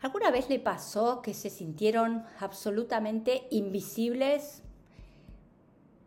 ¿Alguna vez le pasó que se sintieron absolutamente invisibles?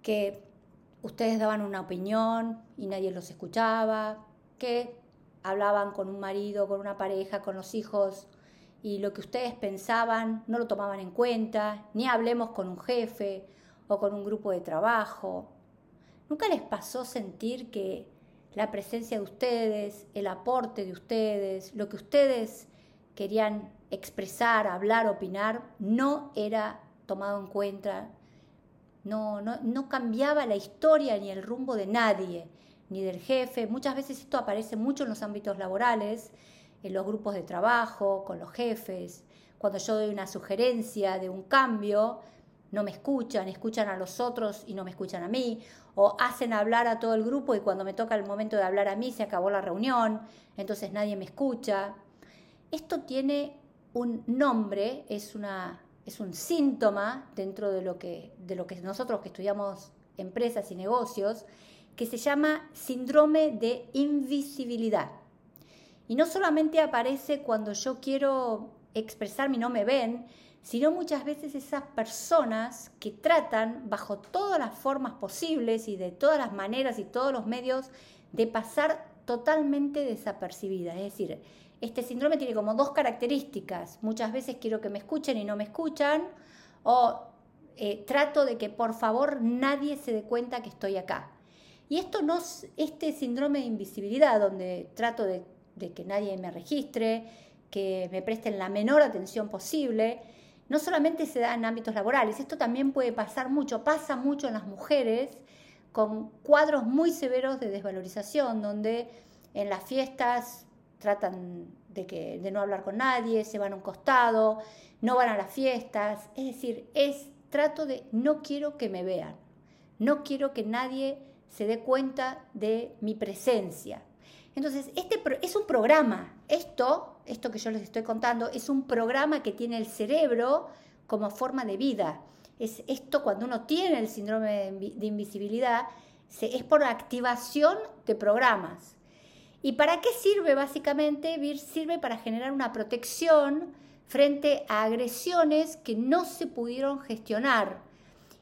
Que ustedes daban una opinión y nadie los escuchaba, que hablaban con un marido, con una pareja, con los hijos y lo que ustedes pensaban no lo tomaban en cuenta, ni hablemos con un jefe o con un grupo de trabajo. ¿Nunca les pasó sentir que la presencia de ustedes, el aporte de ustedes, lo que ustedes querían expresar, hablar, opinar, no era tomado en cuenta, no, no, no cambiaba la historia ni el rumbo de nadie, ni del jefe. Muchas veces esto aparece mucho en los ámbitos laborales, en los grupos de trabajo, con los jefes. Cuando yo doy una sugerencia de un cambio, no me escuchan, escuchan a los otros y no me escuchan a mí, o hacen hablar a todo el grupo y cuando me toca el momento de hablar a mí se acabó la reunión, entonces nadie me escucha. Esto tiene un nombre, es, un síntoma dentro de lo, que, de lo que nosotros que estudiamos empresas y negocios, que se llama síndrome de invisibilidad. Y no solamente aparece cuando yo quiero expresarme y no me ven, sino muchas veces esas personas que tratan bajo todas las formas posibles y de todas las maneras y todos los medios de pasar totalmente desapercibida. Es decir, este síndrome tiene como dos características. Muchas veces quiero que me escuchen y no me escuchan, o eh, trato de que por favor nadie se dé cuenta que estoy acá. Y esto no, este síndrome de invisibilidad, donde trato de, de que nadie me registre, que me presten la menor atención posible, no solamente se da en ámbitos laborales, esto también puede pasar mucho, pasa mucho en las mujeres con cuadros muy severos de desvalorización, donde en las fiestas tratan de, que, de no hablar con nadie, se van a un costado, no van a las fiestas. Es decir, es trato de no quiero que me vean, no quiero que nadie se dé cuenta de mi presencia. Entonces, este es un programa. Esto, esto que yo les estoy contando, es un programa que tiene el cerebro como forma de vida. Es esto cuando uno tiene el síndrome de invisibilidad, es por activación de programas. ¿Y para qué sirve básicamente? Sirve para generar una protección frente a agresiones que no se pudieron gestionar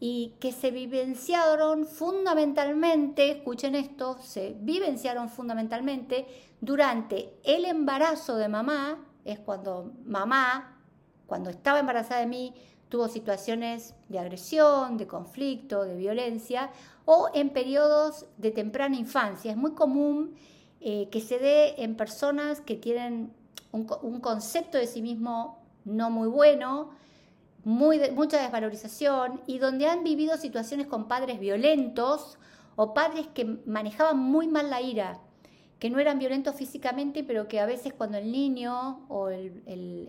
y que se vivenciaron fundamentalmente, escuchen esto, se vivenciaron fundamentalmente durante el embarazo de mamá, es cuando mamá, cuando estaba embarazada de mí, tuvo situaciones de agresión, de conflicto, de violencia, o en periodos de temprana infancia. Es muy común eh, que se dé en personas que tienen un, concepto de sí mismo no muy bueno, muy mucha desvalorización y donde han vivido situaciones con padres violentos o padres que manejaban muy mal la ira, que no eran violentos físicamente, pero que a veces cuando el niño o el,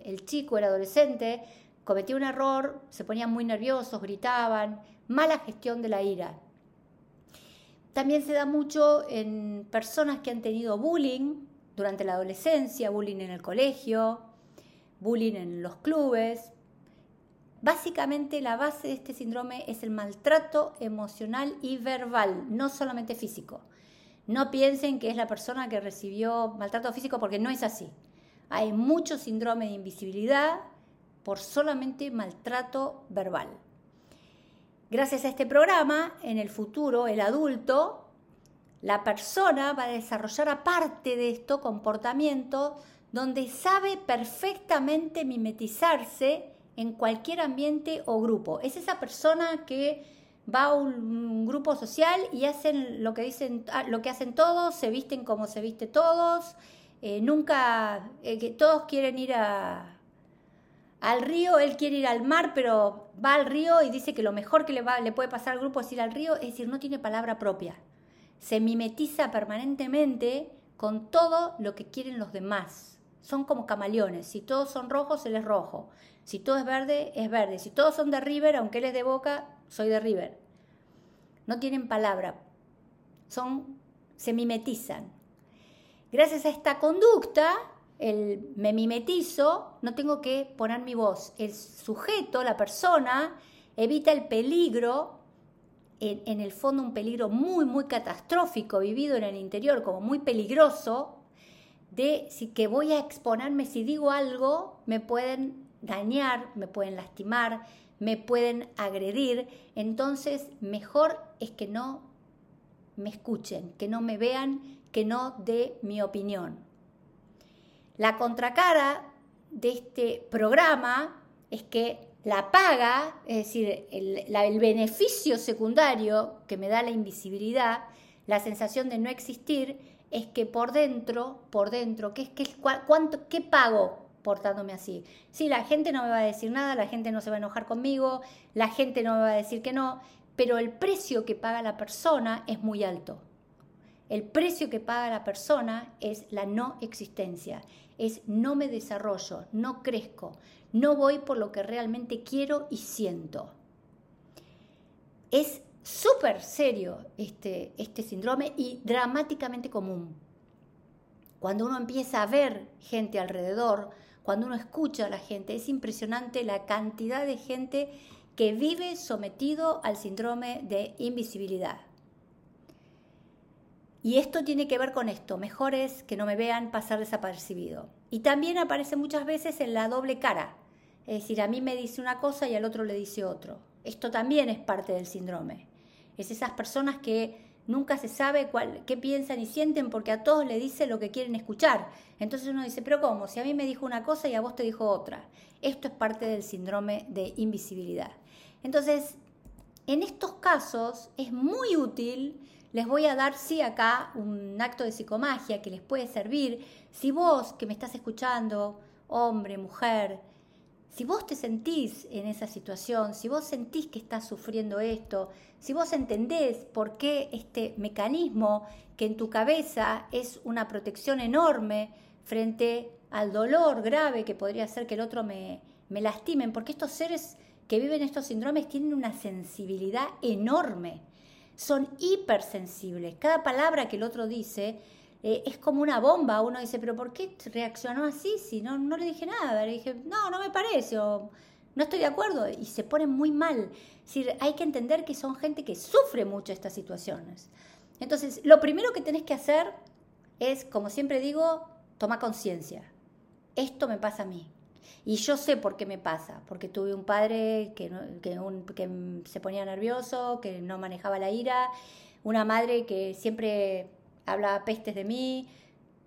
el chico, el adolescente, cometía un error, se ponían muy nerviosos, gritaban, mala gestión de la ira. También se da mucho en personas que han tenido bullying durante la adolescencia, bullying en el colegio, bullying en los clubes. Básicamente la base de este síndrome es el maltrato emocional y verbal, no solamente físico. No piensen que es la persona que recibió maltrato físico porque no es así. Hay mucho síndrome de invisibilidad por solamente maltrato verbal. Gracias a este programa, en el futuro, el adulto, la persona va a desarrollar aparte de esto comportamiento donde sabe perfectamente mimetizarse en cualquier ambiente o grupo. Es esa persona que va a un grupo social y hacen lo que dicen, ah, lo que hacen todos, se visten como se viste todos, eh, nunca, eh, que todos quieren ir a, al río, él quiere ir al mar, pero va al río y dice que lo mejor que le, va, le puede pasar al grupo es ir al río, es decir, no tiene palabra propia. Se mimetiza permanentemente con todo lo que quieren los demás. Son como camaleones. Si todos son rojos, él es rojo. Si todo es verde, es verde. Si todos son de River, aunque él es de Boca, soy de River. No tienen palabra. Son, se mimetizan. Gracias a esta conducta, el me mimetizo, no tengo que poner mi voz. El sujeto, la persona, evita el peligro, en, en, el fondo un peligro muy, muy catastrófico, vivido en el interior como muy peligroso, de si que voy a exponerme, si digo algo, me pueden dañar, me pueden lastimar, me pueden agredir, entonces mejor es que no me escuchen, que no me vean, que no dé mi opinión. La contracara de este programa es que la paga, es decir, el, beneficio secundario que me da la invisibilidad, la sensación de no existir, es que por dentro, por dentro, ¿qué, cuánto, ¿qué pago portándome así? Sí, la gente no me va a decir nada, la gente no se va a enojar conmigo, la gente no me va a decir que no, pero el precio que paga la persona es muy alto. El precio que paga la persona es la no existencia, es no me desarrollo, no crezco, no voy por lo que realmente quiero y siento. Es súper serio este, este síndrome y dramáticamente común. Cuando uno empieza a ver gente alrededor, cuando uno escucha a la gente, es impresionante la cantidad de gente que vive sometido al síndrome de invisibilidad. Y esto tiene que ver con esto, mejor es que no me vean pasar desapercibido. Y también aparece muchas veces en la doble cara, es decir, a mí me dice una cosa y al otro le dice otro. Esto también es parte del síndrome. Es esas personas que nunca se sabe cuál, qué piensan y sienten porque a todos le dice lo que quieren escuchar. Entonces uno dice, pero ¿cómo? Si a mí me dijo una cosa y a vos te dijo otra. Esto es parte del síndrome de invisibilidad. Entonces, en estos casos es muy útil les voy a dar, sí, acá un acto de psicomagia que les puede servir. Si vos que me estás escuchando, hombre, mujer, si vos te sentís en esa situación, si vos sentís que estás sufriendo esto, si vos entendés por qué este mecanismo que en tu cabeza es una protección enorme frente al dolor grave que podría hacer que el otro me, me lastimen, porque estos seres que viven estos síndromes tienen una sensibilidad enorme son hipersensibles. Cada palabra que el otro dice eh, es como una bomba. Uno dice, pero ¿por qué reaccionó así? Si no, no le dije nada. Le dije, no, no me parece, o no estoy de acuerdo. Y se ponen muy mal. Es hay que entender que son gente que sufre mucho estas situaciones. Entonces, lo primero que tenés que hacer es, como siempre digo, toma conciencia. Esto me pasa a mí. Y yo sé por qué me pasa, porque tuve un padre que, que, se ponía nervioso, que no manejaba la ira, una madre que siempre hablaba pestes de mí,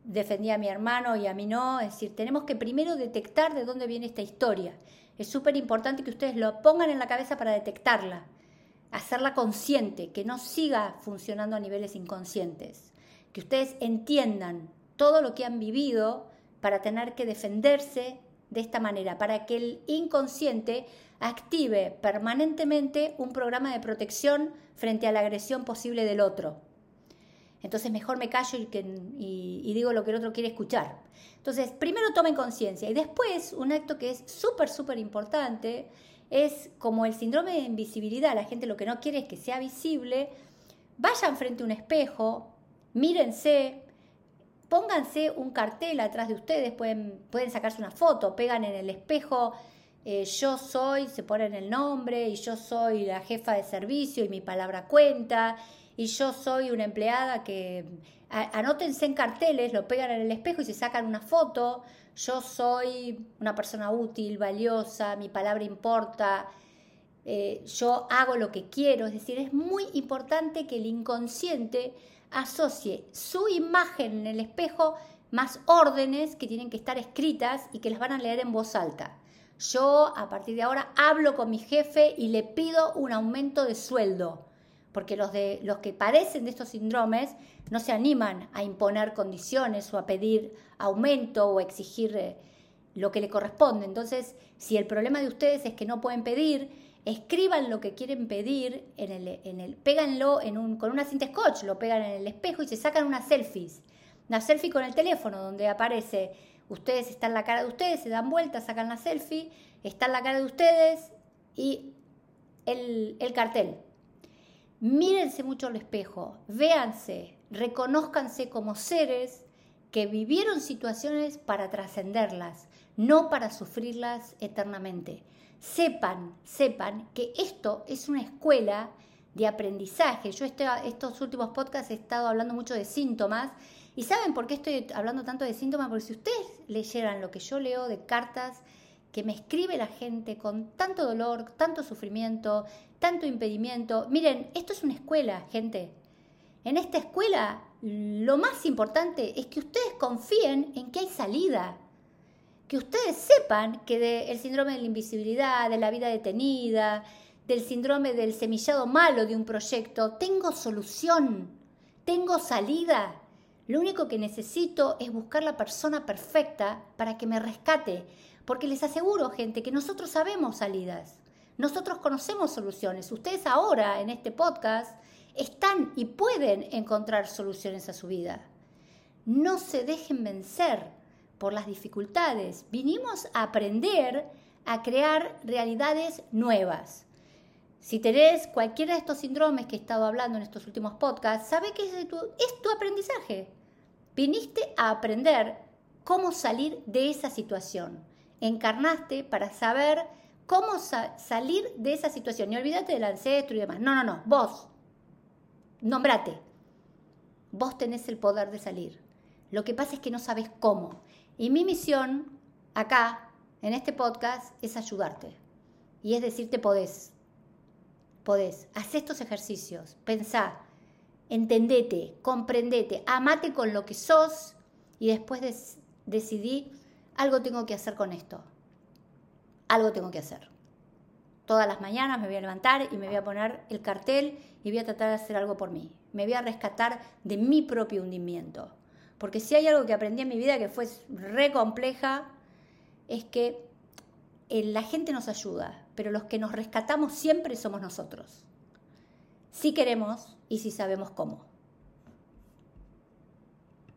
defendía a mi hermano y a mí no. Es decir, tenemos que primero detectar de dónde viene esta historia. Es súper importante que ustedes lo pongan en la cabeza para detectarla, hacerla consciente, que no siga funcionando a niveles inconscientes, que ustedes entiendan todo lo que han vivido para tener que defenderse de esta manera, para que el inconsciente active permanentemente un programa de protección frente a la agresión posible del otro. Entonces mejor me callo y, digo lo que el otro quiere escuchar. Entonces, primero tomen conciencia y después un acto que es súper, súper importante es como el síndrome de invisibilidad. La gente lo que no quiere es que sea visible. Vayan frente a un espejo, mírense, pónganse un cartel atrás de ustedes, pueden, pueden sacarse una foto, pegan en el espejo, eh, yo soy, se ponen el nombre, y yo soy la jefa de servicio y mi palabra cuenta, y yo soy una empleada que anótense en carteles, lo pegan en el espejo y se sacan una foto, yo soy una persona útil, valiosa, mi palabra importa, eh, yo hago lo que quiero, es decir, es muy importante que el inconsciente asocie su imagen en el espejo más órdenes que tienen que estar escritas y que las van a leer en voz alta. Yo a partir de ahora hablo con mi jefe y le pido un aumento de sueldo, porque los, de, los que padecen de estos síndromes no se animan a imponer condiciones o a pedir aumento o exigir eh, lo que le corresponde. Entonces, si el problema de ustedes es que no pueden pedir, escriban lo que quieren pedir, en el, en el, péganlo en un, con una cinta scotch, lo pegan en el espejo y se sacan unas selfies. Una selfie con el teléfono donde aparece, ustedes están la cara de ustedes, se dan vuelta, sacan la selfie, está la cara de ustedes y el, el cartel. Mírense mucho al espejo, véanse, reconózcanse como seres que vivieron situaciones para trascenderlas, no para sufrirlas eternamente sepan, sepan que esto es una escuela de aprendizaje. Yo este, estos últimos podcasts he estado hablando mucho de síntomas ¿Y saben por qué estoy hablando tanto de síntomas? Porque si ustedes leyeran lo que yo leo de cartas que me escribe la gente con tanto dolor, tanto sufrimiento, tanto impedimento, miren, esto es una escuela, gente. En esta escuela lo más importante es que ustedes confíen en que hay salida, que ustedes sepan que del síndrome de la invisibilidad, de la vida detenida, del síndrome del semillado malo de un proyecto, tengo solución, tengo salida. Lo único que necesito es buscar la persona perfecta para que me rescate, porque les aseguro, gente, que nosotros sabemos salidas, nosotros conocemos soluciones. Ustedes ahora en este podcast están y pueden encontrar soluciones a su vida. No se dejen vencer por las dificultades. Vinimos a aprender a crear realidades nuevas. Si tenés cualquiera de estos síndromes que he estado hablando en estos últimos podcasts, sabe que es tu, aprendizaje. Viniste a aprender cómo salir de esa situación. Encarnaste para saber cómo salir de esa situación. Y olvídate del ancestro y demás. No, no, no. Vos, nombrate. Vos tenés el poder de salir. Lo que pasa es que no sabes cómo. Y mi misión acá, en este podcast, es ayudarte. Y es decirte podés. Podés. Haz estos ejercicios. Pensá. Entendete. Comprendete. Amate con lo que sos. Y después decidí, algo tengo que hacer con esto. Algo tengo que hacer todas las mañanas me voy a levantar y me voy a poner el cartel y voy a tratar de hacer algo por mí. Me voy a rescatar de mi propio hundimiento. Porque si hay algo que aprendí en mi vida que fue re compleja, es que eh, la gente nos ayuda, pero los que nos rescatamos siempre somos nosotros. Si queremos y si sabemos cómo.